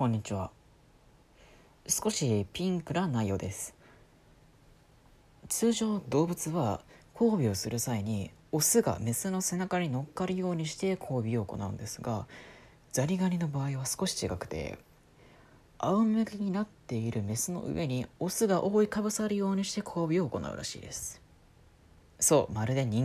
こんにちは。少しピンクな内容です。通常動物は交尾をする際にオスがメスの背中に乗っかるようにして交尾を行うんですがザリガニの場合は少し違くて仰向けになっているメスの上にオスが覆いかぶさるようにして交尾を行うらしいです。そうまるで人